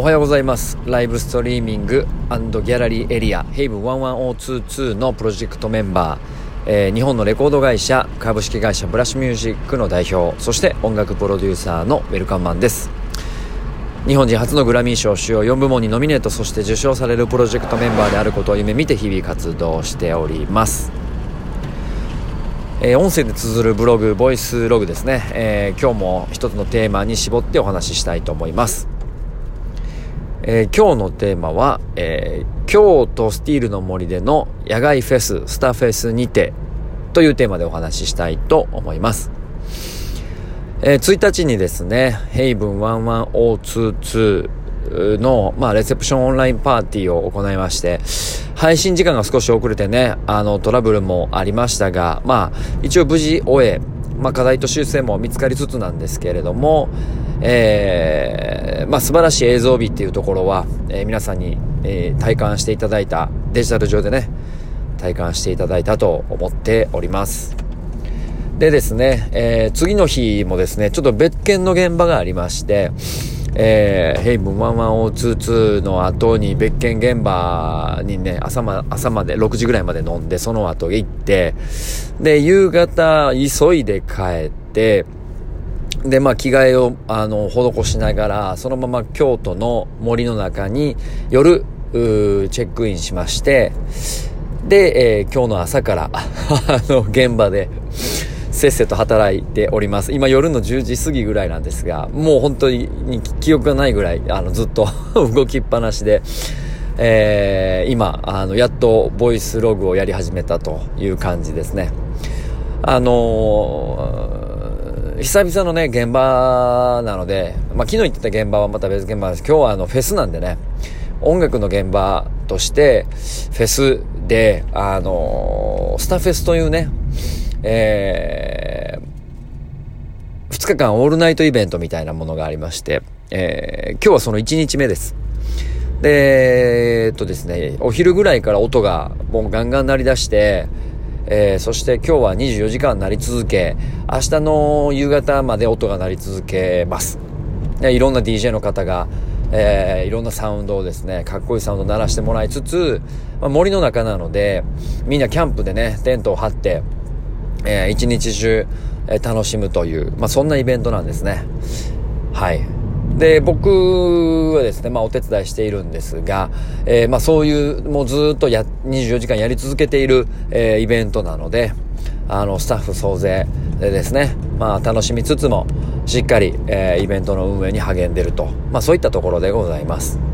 おはようございます。ライブストリーミングギャラリーエリアヘイブン11022のプロジェクトメンバー、えー、日本のレコード会社株式会社ブラッシュミュージックの代表そして音楽プロデューサーのウェルカムマンです。日本人初のグラミー賞主要4部門にノミネートそして受賞されるプロジェクトメンバーであることを夢見て日々活動しております。えー、音声で綴るブログ、ボイスログですね、えー、今日も一つのテーマに絞ってお話ししたいと思います。えー、今日のテーマは、え京都スティールの森での野外フェス、スターフェスにてというテーマでお話ししたいと思います。え1日にですね、ヘイブン11022の、まあ、レセプションオンラインパーティーを行いまして、配信時間が少し遅れてね、あの、トラブルもありましたが、まあ、一応無事終え、まあ、課題と修正も見つかりつつなんですけれども、えー、まあ、素晴らしい映像美っていうところは、えー、皆さんに、えー、体感していただいた、デジタル上でね、体感していただいたと思っております。でですね、えー、次の日もですね、ちょっと別件の現場がありまして、えー、ヘイブン11022の後に別件現場にね、朝ま、朝まで、6時ぐらいまで飲んで、その後行って、で、夕方急いで帰って、で、まあ、着替えを、あの、施しながら、そのまま京都の森の中に夜、チェックインしまして、で、えー、今日の朝から、あの、現場で、せっせと働いております。今夜の10時過ぎぐらいなんですが、もう本当に記憶がないぐらい、あの、ずっと 動きっぱなしで、えー、今、あの、やっとボイスログをやり始めたという感じですね。あのー、久々のね、現場なので、まあ、昨日言ってた現場はまた別現場です。今日はあの、フェスなんでね、音楽の現場として、フェスで、あのー、スタフェスというね、えー、2日間オールナイトイベントみたいなものがありまして、えー、今日はその1日目です。で、えー、っとですね、お昼ぐらいから音がもうガンガン鳴り出して、えー、そして今日は24時間鳴り続け、明日の夕方まで音が鳴り続けます。いろんな DJ の方が、えー、いろんなサウンドをですね、かっこいいサウンドを鳴らしてもらいつつ、まあ、森の中なので、みんなキャンプでね、テントを張って、えー、一日中、え、楽しむという、まあ、そんなイベントなんですね。はい。で、僕はですね、まあお手伝いしているんですが、えー、まあそういう、もうずっとや、24時間やり続けている、えー、イベントなので、あの、スタッフ総勢でですね、まあ楽しみつつも、しっかり、えー、イベントの運営に励んでると、まあそういったところでございます。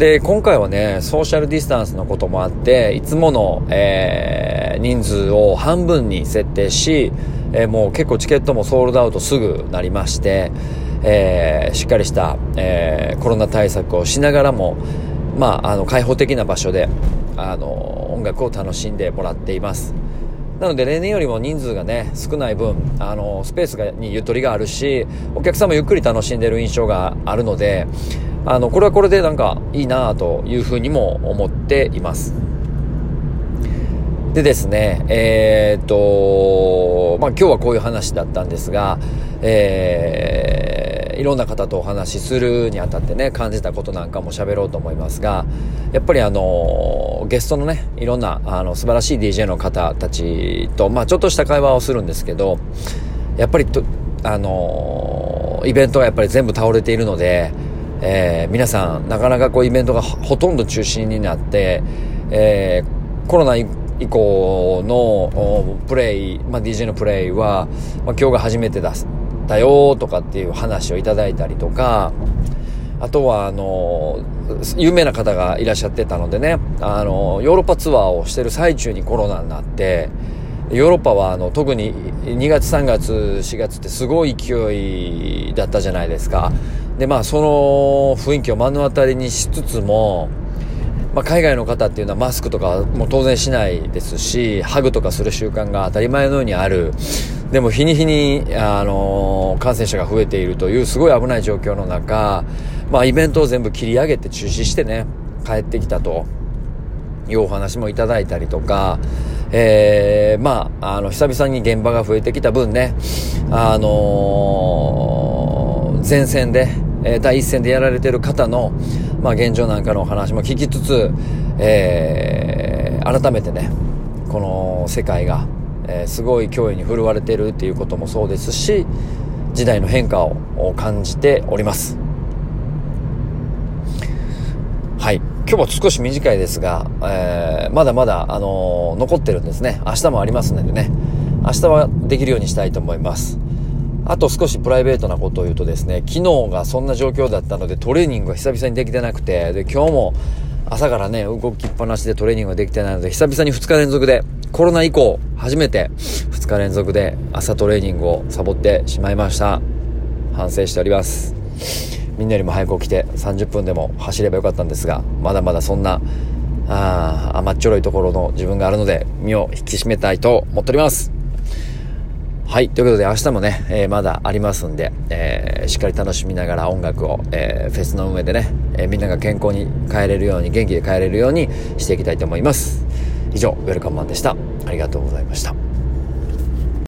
で、今回はね、ソーシャルディスタンスのこともあって、いつもの、えー、人数を半分に設定し、えー、もう結構チケットもソールドアウトすぐなりまして、えー、しっかりした、えー、コロナ対策をしながらも、まあ、あの、開放的な場所で、あの、音楽を楽しんでもらっています。なので例年よりも人数がね、少ない分、あの、スペースがにゆとりがあるし、お客さんもゆっくり楽しんでる印象があるので、あの、これはこれでなんかいいなというふうにも思っています。でですね、えー、っと、まあ、今日はこういう話だったんですが、えー、いろんな方とお話しするにあたってね、感じたことなんかも喋ろうと思いますが、やっぱりあの、ゲストのね、いろんな、あの、素晴らしい DJ の方たちと、まあ、ちょっとした会話をするんですけど、やっぱりと、あの、イベントはやっぱり全部倒れているので、えー、皆さん、なかなかこうイベントがほとんど中心になって、えー、コロナ以降のプレイ、まあ、DJ のプレイは、まあ、今日が初めてだだよとかっていう話をいただいたりとか、あとは、あの、有名な方がいらっしゃってたのでね、あの、ヨーロッパツアーをしてる最中にコロナになって、ヨーロッパはあの特に2月3月4月ってすごい勢いだったじゃないですか。で、まあ、その雰囲気を目の当たりにしつつも、まあ、海外の方っていうのはマスクとかも当然しないですし、ハグとかする習慣が当たり前のようにある。でも日に日に、あの感染者が増えているというすごい危ない状況の中、まあ、イベントを全部切り上げて中止してね、帰ってきたというお話もいただいたりとか、えー、まあ、あの、久々に現場が増えてきた分ね、あのー、前線で、えー、第一線でやられてる方の、まあ、現状なんかのお話も聞きつつ、えー、改めてねこの世界が、えー、すごい脅威に振るわれてるっていうこともそうですし時代の変化を感じております。はい。今日は少し短いですが、えー、まだまだ、あのー、残ってるんですね。明日もありますのでね。明日はできるようにしたいと思います。あと少しプライベートなことを言うとですね、昨日がそんな状況だったのでトレーニングが久々にできてなくて、で、今日も朝からね、動きっぱなしでトレーニングができてないので、久々に2日連続で、コロナ以降、初めて2日連続で朝トレーニングをサボってしまいました。反省しております。みんなよりも早く起きて30分でも走ればよかったんですが、まだまだそんな、あ甘っちょろいところの自分があるので、身を引き締めたいと思っております。はい。ということで、明日もね、えー、まだありますんで、えー、しっかり楽しみながら音楽を、えー、フェスの上でね、えみんなが健康に帰れるように、元気で帰れるようにしていきたいと思います。以上、ウェルカムマンでした。ありがとうございました。